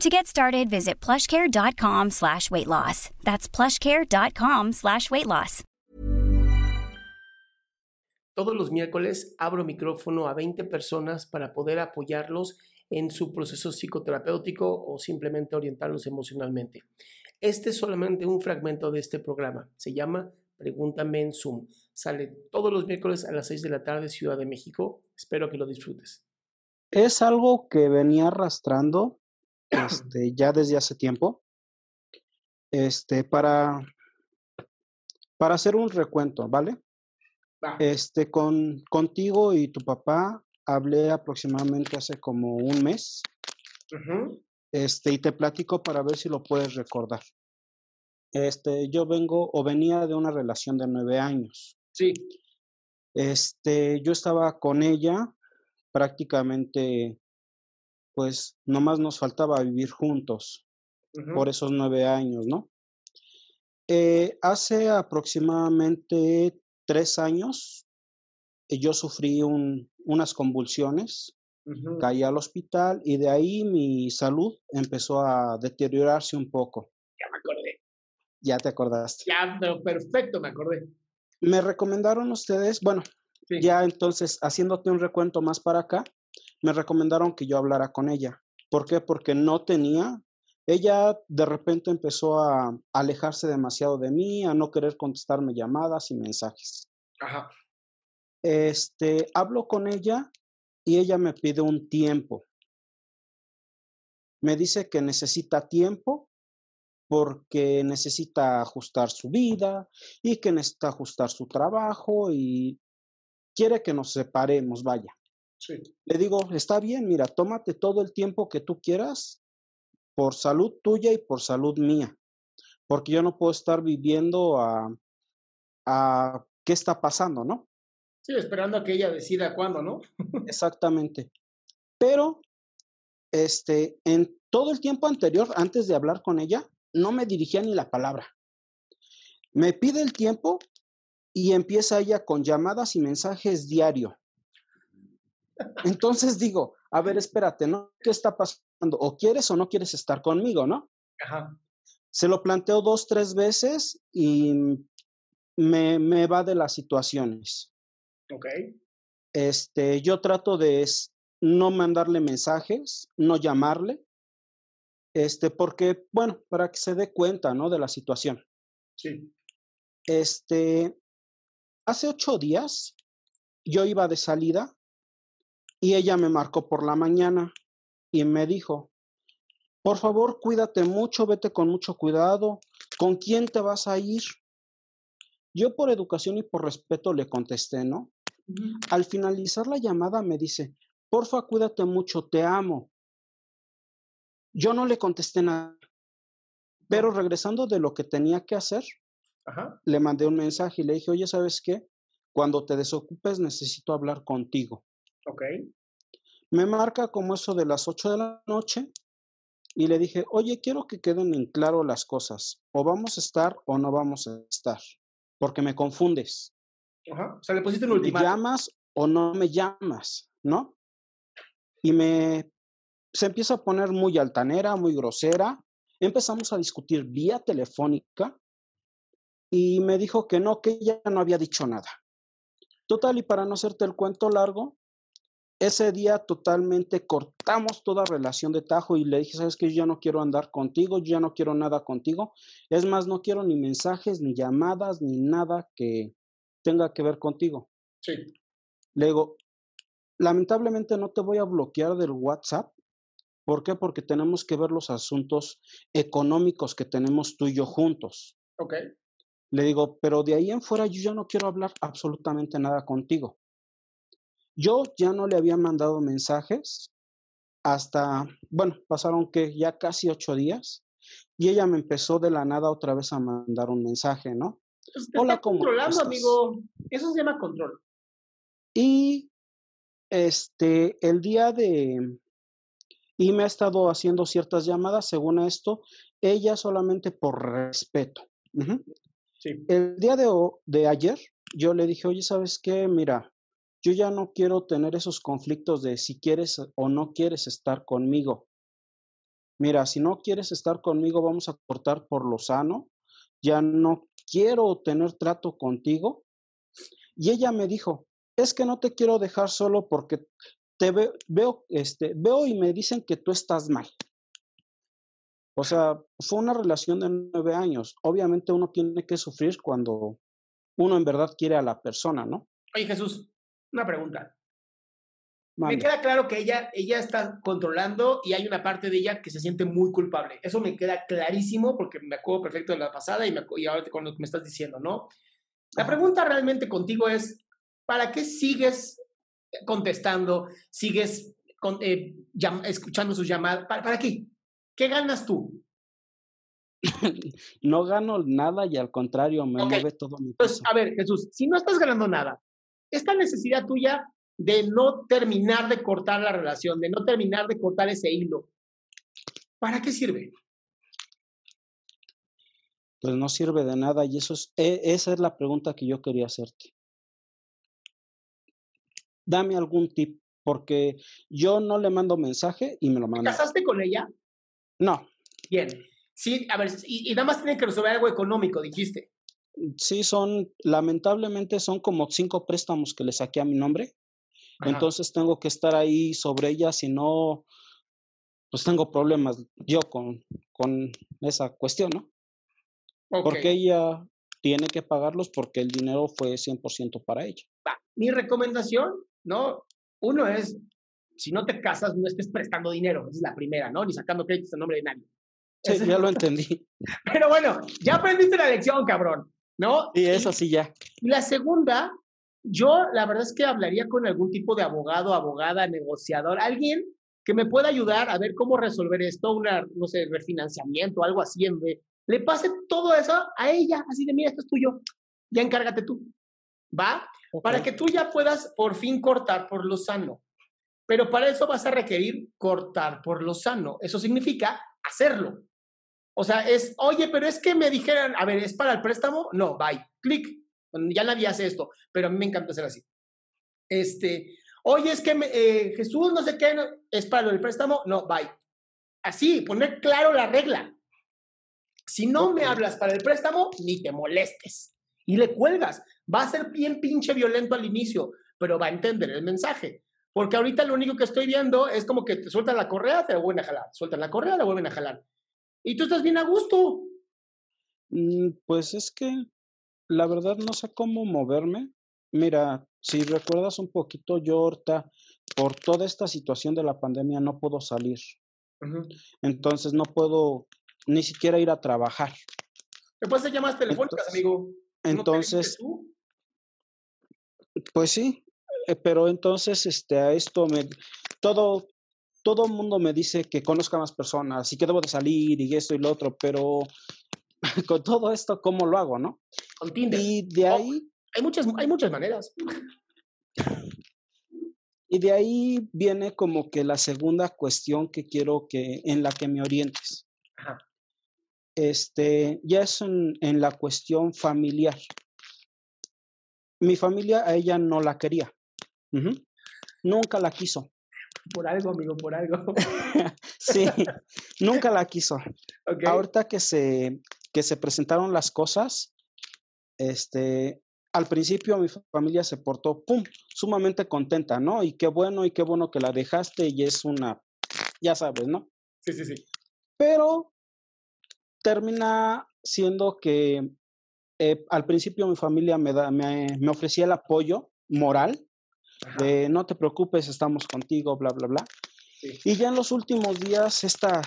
To get started, visit plushcare.com slash weight loss. That's plushcare.com slash weight loss. Todos los miércoles abro micrófono a 20 personas para poder apoyarlos en su proceso psicoterapéutico o simplemente orientarlos emocionalmente. Este es solamente un fragmento de este programa. Se llama Pregúntame en Zoom. Sale todos los miércoles a las 6 de la tarde, Ciudad de México. Espero que lo disfrutes. Es algo que venía arrastrando este, ya desde hace tiempo. Este, para, para hacer un recuento, ¿vale? Va. Este, con, contigo y tu papá hablé aproximadamente hace como un mes. Este, y te platico para ver si lo puedes recordar. Este, yo vengo o venía de una relación de nueve años. Sí. Este, yo estaba con ella prácticamente, pues nomás nos faltaba vivir juntos por esos nueve años, ¿no? Eh, hace aproximadamente tres años, eh, yo sufrí un- unas convulsiones, caí al hospital y de ahí mi salud empezó a deteriorarse un poco. Ya me acordé. Ya te acordaste. Ya, pero perfecto, me acordé. Me recomendaron ustedes, bueno, Sí. ya entonces haciéndote un recuento más para acá, me recomendaron que yo hablara con ella. ¿Por qué? Porque no tenía, ella de repente empezó a alejarse demasiado de mí, a no querer contestarme llamadas y mensajes. Ajá. Este, hablo con ella y ella me pide un tiempo. Me dice que necesita tiempo porque necesita ajustar su vida y que necesita ajustar su trabajo y quiere que nos separemos, vaya. Sí. Le digo, está bien, mira, tómate todo el tiempo que tú quieras por salud tuya y por salud mía, porque yo no puedo estar viviendo a, a qué está pasando, ¿no? Sí, esperando a que ella decida cuándo, ¿no? Exactamente. Pero, este, en todo el tiempo anterior, antes de hablar con ella, no me dirigía ni la palabra. Me pide el tiempo y empieza ella con llamadas y mensajes diario. Entonces digo, a ver, espérate, ¿no? ¿Qué está pasando? ¿O quieres o no quieres estar conmigo, no? Ajá. Se lo planteo dos, tres veces y me, me va de las situaciones. Ok. Este, yo trato de no mandarle mensajes, no llamarle, este, porque, bueno, para que se dé cuenta, ¿no? De la situación. Sí. Este, hace ocho días yo iba de salida y ella me marcó por la mañana y me dijo, por favor, cuídate mucho, vete con mucho cuidado, ¿con quién te vas a ir? Yo por educación y por respeto le contesté, ¿no? Al finalizar la llamada me dice, porfa, cuídate mucho, te amo. Yo no le contesté nada, pero regresando de lo que tenía que hacer, Ajá. le mandé un mensaje y le dije, oye, ¿sabes qué? Cuando te desocupes necesito hablar contigo. Ok. Me marca como eso de las 8 de la noche y le dije, oye, quiero que queden en claro las cosas. O vamos a estar o no vamos a estar, porque me confundes. Ajá. O sea, le pusiste un ¿Me ultimátum. llamas o no me llamas? ¿No? Y me se empieza a poner muy altanera, muy grosera. Empezamos a discutir vía telefónica y me dijo que no, que ella no había dicho nada. Total, y para no hacerte el cuento largo, ese día totalmente cortamos toda relación de tajo y le dije, sabes que yo ya no quiero andar contigo, yo ya no quiero nada contigo. Es más, no quiero ni mensajes, ni llamadas, ni nada que tenga que ver contigo. Sí. Le digo, lamentablemente no te voy a bloquear del WhatsApp. ¿Por qué? Porque tenemos que ver los asuntos económicos que tenemos tú y yo juntos. Ok. Le digo, pero de ahí en fuera yo ya no quiero hablar absolutamente nada contigo. Yo ya no le había mandado mensajes hasta, bueno, pasaron que ya casi ocho días y ella me empezó de la nada otra vez a mandar un mensaje, ¿no? Pues Hola, ¿cómo controlando, amigo. Eso se llama control. Y este, el día de, y me ha estado haciendo ciertas llamadas, según esto, ella solamente por respeto. sí. El día de, de ayer, yo le dije, oye, ¿sabes qué? Mira, yo ya no quiero tener esos conflictos de si quieres o no quieres estar conmigo. Mira, si no quieres estar conmigo, vamos a cortar por lo sano. Ya no quiero tener trato contigo. Y ella me dijo, es que no te quiero dejar solo porque te veo, veo, este, veo y me dicen que tú estás mal. O sea, fue una relación de nueve años. Obviamente uno tiene que sufrir cuando uno en verdad quiere a la persona, ¿no? Oye, Jesús, una pregunta. Me queda claro que ella, ella está controlando y hay una parte de ella que se siente muy culpable. Eso me queda clarísimo porque me acuerdo perfecto de la pasada y, me, y ahora con lo que me estás diciendo, ¿no? La pregunta realmente contigo es, ¿para qué sigues contestando, sigues eh, escuchando sus llamadas? ¿Para, qué? ¿Qué ganas tú? no gano nada y al contrario, me mueve todo mi Pues, a ver, Jesús, si no estás ganando nada, esta necesidad tuya de no terminar de cortar la relación, de no terminar de cortar ese hilo, ¿para qué sirve? Pues no sirve de nada y eso es, e, esa es la pregunta que yo quería hacerte. Dame algún tip, porque yo no le mando mensaje y me lo mando. ¿Te casaste con ella? No. Bien. Sí, a ver, y, y nada más tiene que resolver algo económico, dijiste. Sí, son, lamentablemente son como cinco préstamos que le saqué a mi nombre. Entonces tengo que estar ahí sobre ella, si no, pues tengo problemas yo con, con esa cuestión, ¿no? Porque ella tiene que pagarlos porque el dinero fue 100% para ella. Mi recomendación, ¿no? Uno es, si no te casas, no estés prestando dinero, esa es la primera, ¿no? Ni sacando créditos en nombre de nadie. Sí, ya lo entendí. Pero bueno, ya aprendiste la lección, cabrón. ¿No? Y eso sí ya. Y la segunda, yo la verdad es que hablaría con algún tipo de abogado, abogada, negociador, alguien que me pueda ayudar a ver cómo resolver esto, una, no sé, refinanciamiento, algo así, en vez. Le pase todo eso a ella, así de, mira, esto es tuyo, ya encárgate tú, ¿va? Para que tú ya puedas por fin cortar por lo sano. Pero para eso vas a requerir cortar por lo sano. Eso significa hacerlo. O sea, es, oye, pero es que me dijeran, a ver, ¿es para el préstamo? No, bye, clic. Ya nadie hace esto, pero a mí me encanta hacer así. Este, oye, es que eh, Jesús no sé qué, ¿es para el préstamo? No, bye. Así, poner claro la regla. Si no me hablas para el préstamo, ni te molestes. Y le cuelgas. Va a ser bien pinche violento al inicio, pero va a entender el mensaje. Porque ahorita lo único que estoy viendo es como que te sueltan la correa, te la vuelven a jalar. Sueltan la correa, la vuelven a jalar. Y tú estás bien a gusto. Mm, pues es que la verdad no sé cómo moverme. Mira, si recuerdas un poquito, yo ahorita, por toda esta situación de la pandemia, no puedo salir. Entonces no puedo ni siquiera ir a trabajar. ¿Me puedes hacer llamadas telefónicas, amigo? Entonces, pues sí, eh, pero entonces este, a esto me, todo, todo el mundo me dice que conozca más personas y que debo de salir y esto y lo otro, pero con todo esto, ¿cómo lo hago, no? Con Tinder. Y de ahí... hay, muchas, hay muchas maneras. Y de ahí viene como que la segunda cuestión que quiero que, en la que me orientes. Este, ya es en, la cuestión familiar. Mi familia a ella no la quería. Nunca la quiso por algo, amigo, por algo. sí, nunca la quiso. Ahorita que se, que se presentaron las cosas, este, al principio mi familia se portó, ¡pum!, sumamente contenta, ¿no? Y qué bueno, y qué bueno que la dejaste, y es una, ya sabes, ¿no? Sí, sí, sí. Pero termina siendo que eh, al principio mi familia me, da, me, me ofrecía el apoyo moral. De no te preocupes, estamos contigo, bla, bla, bla. Sí. Y ya en los últimos días, esta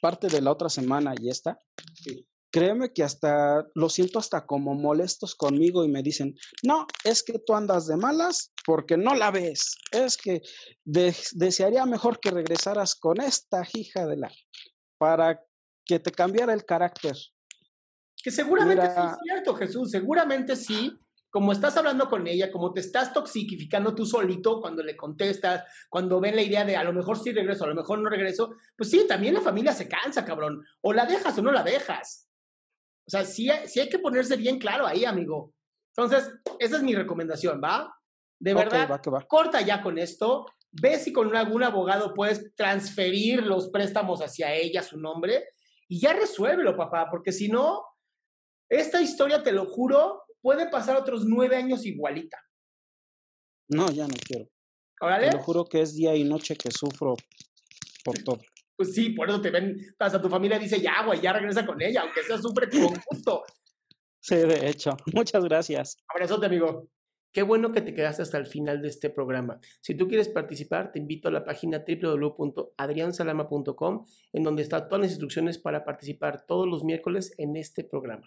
parte de la otra semana y esta, Sí. créeme que hasta lo siento hasta como molestos conmigo y me dicen, no, es que tú andas de malas porque no la ves. Es que de- desearía mejor que regresaras con esta hija de la para que te cambiara el carácter. Que seguramente sí es cierto, Jesús, seguramente sí. Como estás hablando con ella, como te estás toxiquificando tú solito cuando le contestas, cuando ven la idea de a lo mejor sí regreso, a lo mejor no regreso, pues sí, también la familia se cansa, cabrón. O la dejas o no la dejas. O sea, sí, hay- sí hay que ponerse bien claro ahí, amigo. Entonces, esa es mi recomendación, ¿va? De verdad, va. corta ya con esto. Ve si con algún abogado puedes transferir los préstamos hacia ella, su nombre, y ya resuélvelo, papá, porque si no, esta historia, te lo juro, puede pasar otros nueve años igualita. No, ya no quiero. ¿Órale? Te lo juro que es día y noche que sufro por todo. Pues sí, por eso te ven, hasta tu familia dice, ya, güey, ya regresa con ella, aunque sea sufre con gusto. Sí, de hecho. Muchas gracias. Abrazote, amigo. Qué bueno que te quedaste hasta el final de este programa. Si tú quieres participar, te invito a la página www.adriansalama.com, en donde están todas las instrucciones para participar todos los miércoles en este programa.